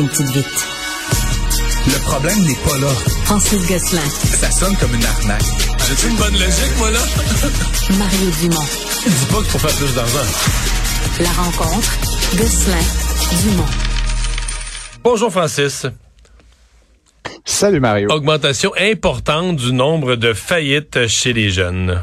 une petite vite. Le problème n'est pas là. Francis Gosselin. Ça sonne comme une arnaque. J'ai une bonne logique, moi, là? Mario Dumont. Dis pas qu'il faut faire plus d'argent. La rencontre. Gosselin. Dumont. Bonjour, Francis. Salut Mario. Augmentation importante du nombre de faillites chez les jeunes.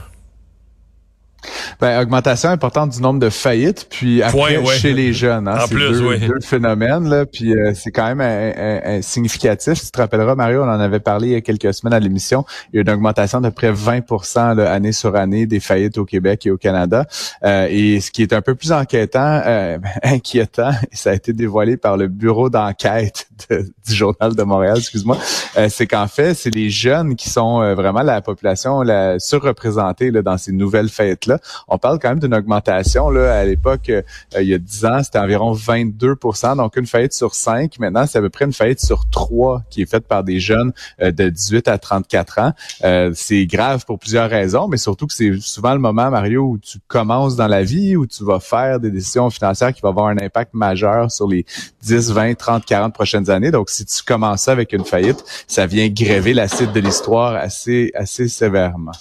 Ben, augmentation importante du nombre de faillites, puis après ouais. chez les jeunes. Hein, En c'est plus, deux, oui. deux phénomènes, là, puis euh, c'est quand même un- un- un significatif. Tu te rappelleras, Mario, on en avait parlé il y a quelques semaines à l'émission. Il y a une augmentation de près 20 là, année sur année des faillites au Québec et au Canada. Euh, et ce qui est un peu plus inquiétant, euh, inquiétant, et ça a été dévoilé par le bureau d'enquête de- du Journal de Montréal, excuse-moi, euh, c'est qu'en fait, c'est les jeunes qui sont euh, vraiment la population la surreprésentée là, dans ces nouvelles fêtes-là. On parle quand même d'une augmentation. Là, à l'époque, euh, il y a 10 ans, c'était environ 22% donc une faillite sur 5. Maintenant, c'est à peu près une faillite sur 3 qui est faite par des jeunes euh, de 18 à 34 ans. Euh, c'est grave pour plusieurs raisons, mais surtout que c'est souvent le moment, Mario, où tu commences dans la vie, où tu vas faire des décisions financières qui vont avoir un impact majeur sur les 10, 20, 30, 40 prochaines années. Donc, si tu commences avec une faillite, ça vient gréver l'acide de l'histoire assez, assez sévèrement.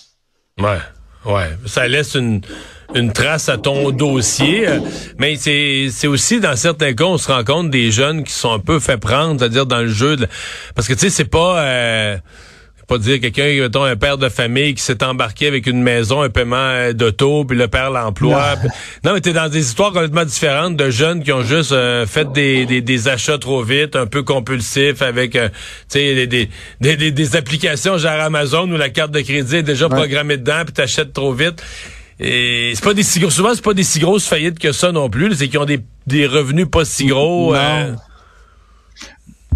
Ouais, ouais. Ça laisse une, une trace à ton dossier. Mais c'est, c'est aussi, dans certains cas, on se rend compte des jeunes qui sont un peu fait prendre, c'est-à-dire dans le jeu. de- Parce que, tu sais, c'est pas... Euh, pas dire quelqu'un, mettons, un père de famille qui s'est embarqué avec une maison, un paiement euh, d'auto, puis le père l'emploi. Non. puis- Non, mais t'es dans des histoires complètement différentes de jeunes qui ont juste euh, fait des, des, des achats trop vite, un peu compulsifs, avec, euh, tu sais, des, des, des, des- applications genre Amazon où la carte de crédit est déjà programmée dedans, puis t'achètes trop vite. Et c'est pas des si gros, souvent c'est pas des si grosses faillites que ça non plus. C'est qu'ils ont des, des revenus pas si gros. Non. euh,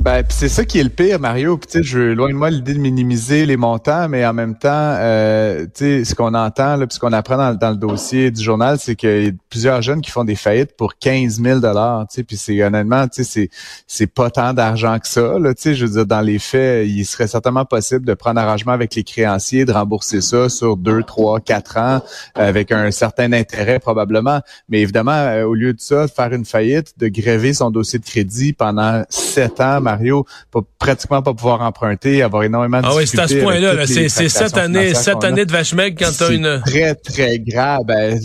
Ben, c'est ça qui est le pire, Mario. Puis, je loin de moi l'idée de minimiser les montants, mais en même temps, euh, ce qu'on entend, là, puis ce qu'on apprend dans, le dossier du journal, c'est qu'il y a plusieurs jeunes qui font des faillites pour 15 000 dollars. Tu sais, puis c'est honnêtement, c'est pas tant d'argent que ça. Là, je veux dire, dans les faits, il serait certainement possible de prendre arrangement avec les créanciers, de rembourser ça sur deux, trois, quatre ans, avec un certain intérêt probablement. Mais évidemment, euh, au lieu de ça, de faire une faillite, de gréver son dossier de crédit pendant sept ans, Mario, pour pratiquement pas pouvoir emprunter, avoir énormément de Ah oui, c'est à ce point-là. C'est les c'est sept tractations années, financières sept qu'on a. années de vache maigre quand t'as une. très, très grave. Ben,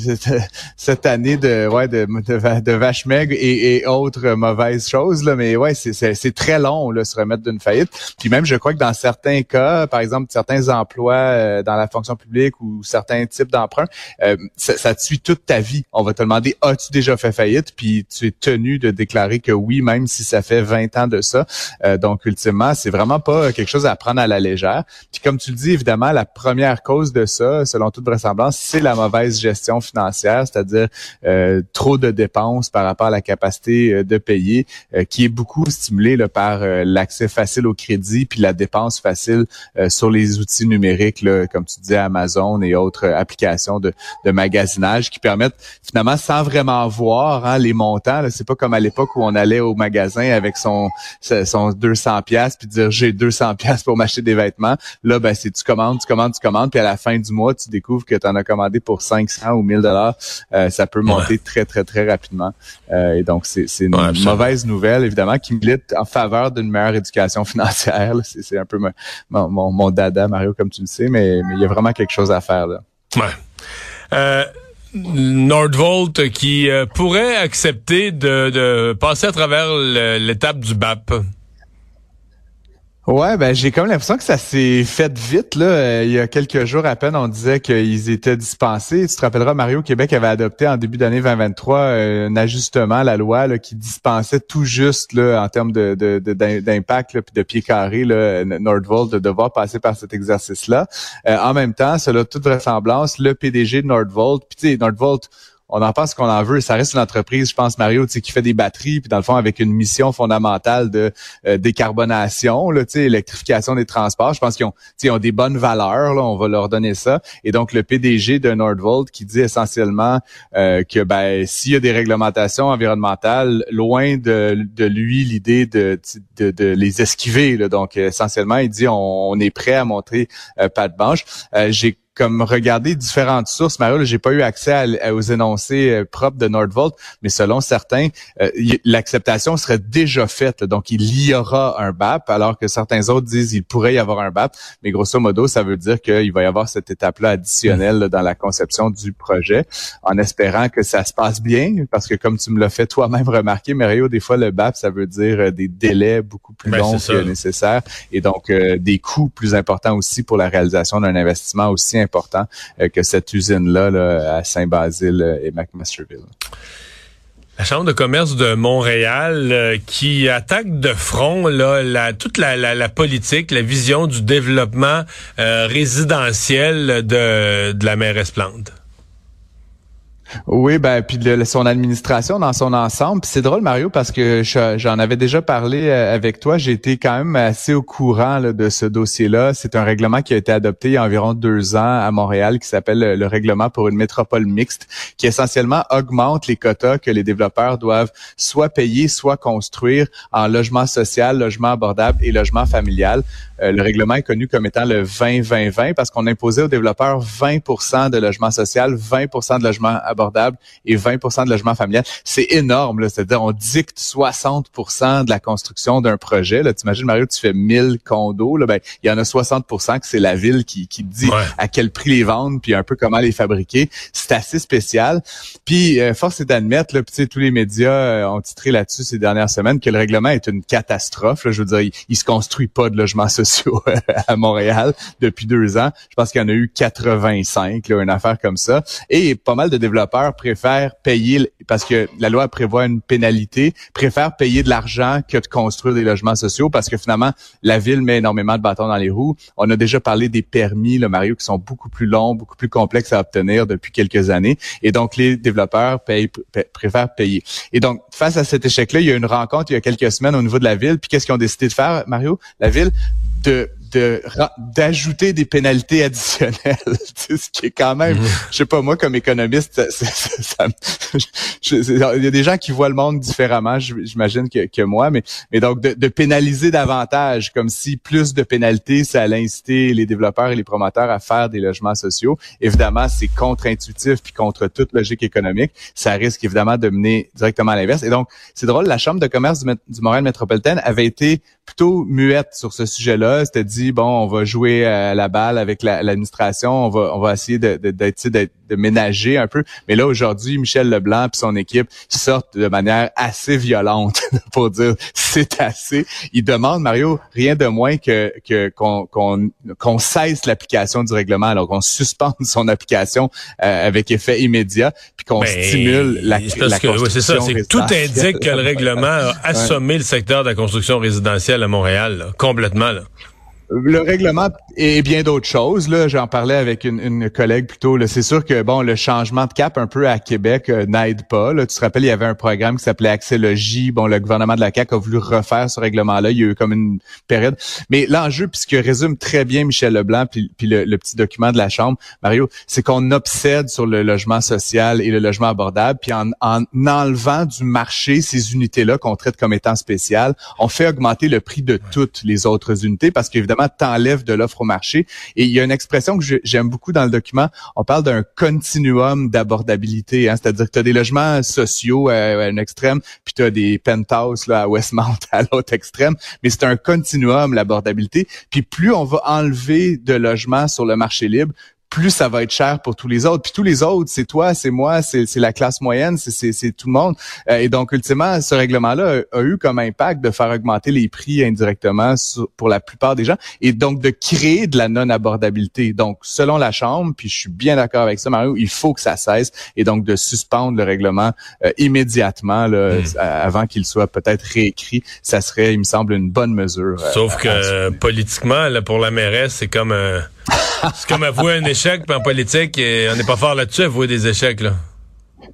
cette année de, ouais, de, de, de et, et autres mauvaises choses, là, mais ouais, c'est- c'est c'est très long, là, se remettre d'une faillite. Puis même, je crois que dans certains cas, par exemple, certains emplois euh, dans la fonction publique ou certains types d'emprunts, euh, ça, ça te suit toute ta vie. On va te demander, as-tu déjà fait faillite? Puis tu es tenu de déclarer que oui, même si ça fait 20 ans de ça. Euh, donc, ultimement, c'est vraiment pas quelque chose à prendre à la légère. Puis comme tu le dis, évidemment, la première cause de ça, selon toute vraisemblance, c'est la mauvaise gestion financière, c'est-à-dire euh, trop de dépenses par rapport à la capacité euh, de payer, qui est beaucoup stimulée par l'accès facile au crédit, puis la dépense facile sur les outils numériques, comme tu disais, Amazon et autres applications de, magasinage qui permettent finalement, sans vraiment voir hein, les montants, c'est pas comme à l'époque où on allait au magasin avec son, son 200 pièces puis dire j'ai 200 pièces pour m'acheter des vêtements. Là, ben c'est tu commandes, tu commandes, tu commandes, puis à la fin du mois, tu découvres que tu en as commandé pour 500 ou 1000 dollars. Euh, ça peut monter très très très rapidement. Euh, et donc c'est c'est une Ouais, mauvaise nouvelle évidemment qui milite en faveur d'une meilleure éducation financière. là. C'est c'est un peu mon, mon, mon- mon dada Mario comme tu le sais, mais mais il y a vraiment quelque chose à faire là. Ouais. Euh, Nordvolt qui euh, pourrait accepter de, de passer à travers l'étape du BAP. Ouais, ben j'ai comme l'impression que ça s'est fait vite là. Euh, il y a quelques jours à peine, on disait qu'ils étaient dispensés. Tu te rappelleras, Mario Québec avait adopté en début d'année 2023 euh, un ajustement à la loi là, qui dispensait tout juste là en termes de de- de- d'im- d'impact puis de pied carré là, Nordvolt de devoir passer par cet exercice-là. Euh, en même temps, cela toute vraisemblance, le PDG de Nordvolt, puis tu sais Nordvolt on en pense qu'on en veut. Ça reste une entreprise, je pense, Mario, qui fait des batteries, puis dans le fond, avec une mission fondamentale de euh, décarbonation, là, électrification des transports. Je pense qu'ils ont, ont des bonnes valeurs, là, on va leur donner ça. Et donc, le PDG de Nordvolt qui dit essentiellement euh, que ben s'il y a des réglementations environnementales, loin de, de lui l'idée de, de, de les esquiver. Donc, essentiellement, il dit on, on est prêt à montrer euh, patte blanche. Euh, J'ai comme regarder différentes sources. Mario, j'ai pas eu accès aux énoncés euh, propres de Nordvolt, mais selon certains, euh, l'acceptation serait déjà faite. Donc, il y aura un BAP, alors que certains autres disent il pourrait y avoir un BAP. Mais grosso modo, ça veut dire qu'il va y avoir cette étape-là additionnelle dans la conception du projet, en espérant que ça se passe bien, parce que comme tu me l'as fait toi-même remarquer, Mario, des fois, le BAP, ça veut dire euh, des délais beaucoup plus ben, longs que nécessaire et donc des coûts plus importants aussi pour la réalisation d'un investissement aussi important euh, que cette usine-là à Saint-Basile euh, et McMasterville. La Chambre de commerce de Montréal euh, qui attaque de front là, toute la, politique, la vision du développement résidentiel de, de la mairesse Plante. Oui, ben puis son administration dans son ensemble. c'est drôle, Mario, parce que j'en avais déjà parlé euh, avec toi. J'ai été quand même assez au courant de ce dossier-là. C'est un règlement qui a été adopté il y a environ deux ans à Montréal, qui s'appelle le règlement pour une métropole mixte, qui essentiellement augmente les quotas que les développeurs doivent soit payer, soit construire en logement social, logement abordable et logement familial. Euh, le règlement est connu comme étant le 20-20-20 parce qu'on imposait aux développeurs 20% de logement social, 20% de logement abordable et 20% de logement familial. C'est énorme, c'est-à-dire on dicte 60% de la construction d'un projet. Là, imagines, Mario, tu fais 1000 condos, là, ben, il y en a 60% que c'est la ville qui, qui dit à quel prix les vendre, puis un peu comment les fabriquer. C'est assez spécial. Puis, euh, force est d'admettre, là, tous les médias euh, ont titré là-dessus ces dernières semaines que le règlement est une catastrophe. je veux dire, il, il se construit pas de logement social à Montréal depuis deux ans. Je pense qu'il y en a eu 85, là, une affaire comme ça. Et pas mal de développeurs préfèrent payer, parce que la loi prévoit une pénalité, préfèrent payer de l'argent que de construire des logements sociaux parce que finalement, la ville met énormément de bâtons dans les roues. On a déjà parlé des permis, le Mario, qui sont beaucoup plus longs, beaucoup plus complexes à obtenir depuis quelques années. Et donc, les développeurs préfèrent payer. Et donc, face à cet échec-là, il y a une rencontre il y a quelques semaines au niveau de la ville. Puis qu'est-ce qu'ils ont décidé de faire, Mario? La ville de d'ajouter des pénalités additionnelles, ce qui est quand même, mhm. je sais pas moi comme économiste, ça, il y a des gens qui voient le monde différemment, j'imagine que, que, moi, mais mais donc de, de, pénaliser davantage, comme si plus de pénalités, ça allait inciter les développeurs et les promoteurs à faire des logements sociaux. Évidemment, c'est contre-intuitif puis contre toute logique économique. Ça risque évidemment de mener directement à l'inverse. Et donc, c'est drôle, la Chambre de commerce du, du Montréal métropolitaine avait été plutôt muette sur ce sujet-là. C'était dit bon, on va jouer à la balle avec l'administration, on va on va essayer de, de, de, de, ménager un peu. Mais là aujourd'hui, Michel Leblanc et son équipe sortent de manière assez violente pour dire c'est assez. Ils demandent Mario rien de moins que que qu'on qu'on cesse l'application du règlement, alors qu'on suspende son application euh, avec effet immédiat, puis qu'on ben, stimule la, la construction. c'est ça, c'est que tout indique que le règlement a assommé le secteur de la construction résidentielle à Montréal, complètement. Là. Le règlement et bien d'autres choses. Là, j'en parlais avec une, une collègue plutôt. C'est sûr que bon, le changement de cap un peu à Québec euh, n'aide pas. Là. Tu te rappelles, il y avait un programme qui s'appelait Accélogie. Bon, le gouvernement de la CAQ a voulu refaire ce règlement-là. Il y a eu comme une période. Mais l'enjeu, puisque résume très bien Michel Leblanc, puis, puis le, petit document de la Chambre, Mario, c'est qu'on obsède sur le logement social et le logement abordable, puis en, en enlevant du marché ces unités-là qu'on traite comme étant spéciales, on fait augmenter le prix de toutes les autres unités parce qu'évidemment, t'enlèves de l'offre au marché. Et il y a une expression que j'aime beaucoup dans le document. On parle d'un continuum d'abordabilité, hein. c'est-à-dire que tu as des logements sociaux à, un extrême, puis tu as des penthouses là, à Westmount à l'autre extrême, mais c'est un continuum, l'abordabilité. Puis plus on va enlever de logements sur le marché libre, plus ça va être cher pour tous les autres. Puis tous les autres, c'est toi, c'est moi, c'est la classe moyenne, c'est tout le monde. Euh, et donc, ultimement, ce règlement-là a, eu comme impact de faire augmenter les prix indirectement pour la plupart des gens et donc de créer de la non-abordabilité. Donc, selon la Chambre, puis je suis bien d'accord avec ça, Mario, il faut que ça cesse et donc de suspendre le règlement euh, immédiatement là, hmm. avant qu'il soit peut-être réécrit. Ça serait, il me semble, une bonne mesure. Euh, Sauf que politiquement, là, pour la mairesse, c'est comme un c'est comme avouer un échec, puis en politique, on n'est pas fort là-dessus, avouer des échecs, là.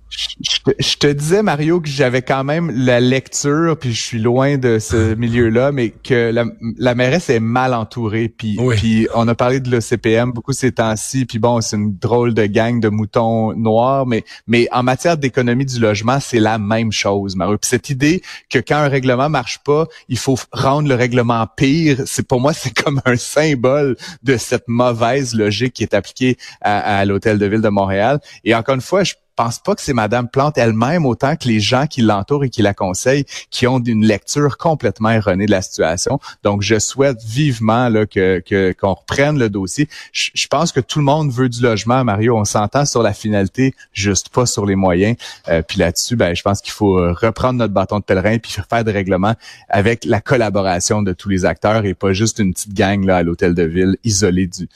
Je, te disais, Mario, que j'avais quand même la lecture, puis je suis loin de ce milieu-là, mais que la, la mairesse est mal entourée. Puis, puis on a parlé de l'OCPM beaucoup ces temps-ci, puis bon, c'est une drôle de gang de moutons noirs, mais, mais en matière d'économie du logement, c'est la même chose, Mario. Puis cette idée que quand un règlement marche pas, il faut rendre le règlement pire, c'est pour moi, c'est comme un symbole de cette mauvaise logique qui est appliquée à, à l'Hôtel de Ville de Montréal. Et encore une fois, je pense pas que c'est Madame Plante elle-même, autant que les gens qui l'entourent et qui la conseillent, qui ont une lecture complètement erronée de la situation. Donc, je souhaite vivement que qu'on reprenne le dossier. Je, pense que tout le monde veut du logement, Mario. On s'entend sur la finalité, juste pas sur les moyens. Euh, puis là-dessus, ben, je pense qu'il faut euh, reprendre notre bâton de pèlerin puis faire des règlements avec la collaboration de tous les acteurs et pas juste une petite gang là à l'hôtel de ville isolée du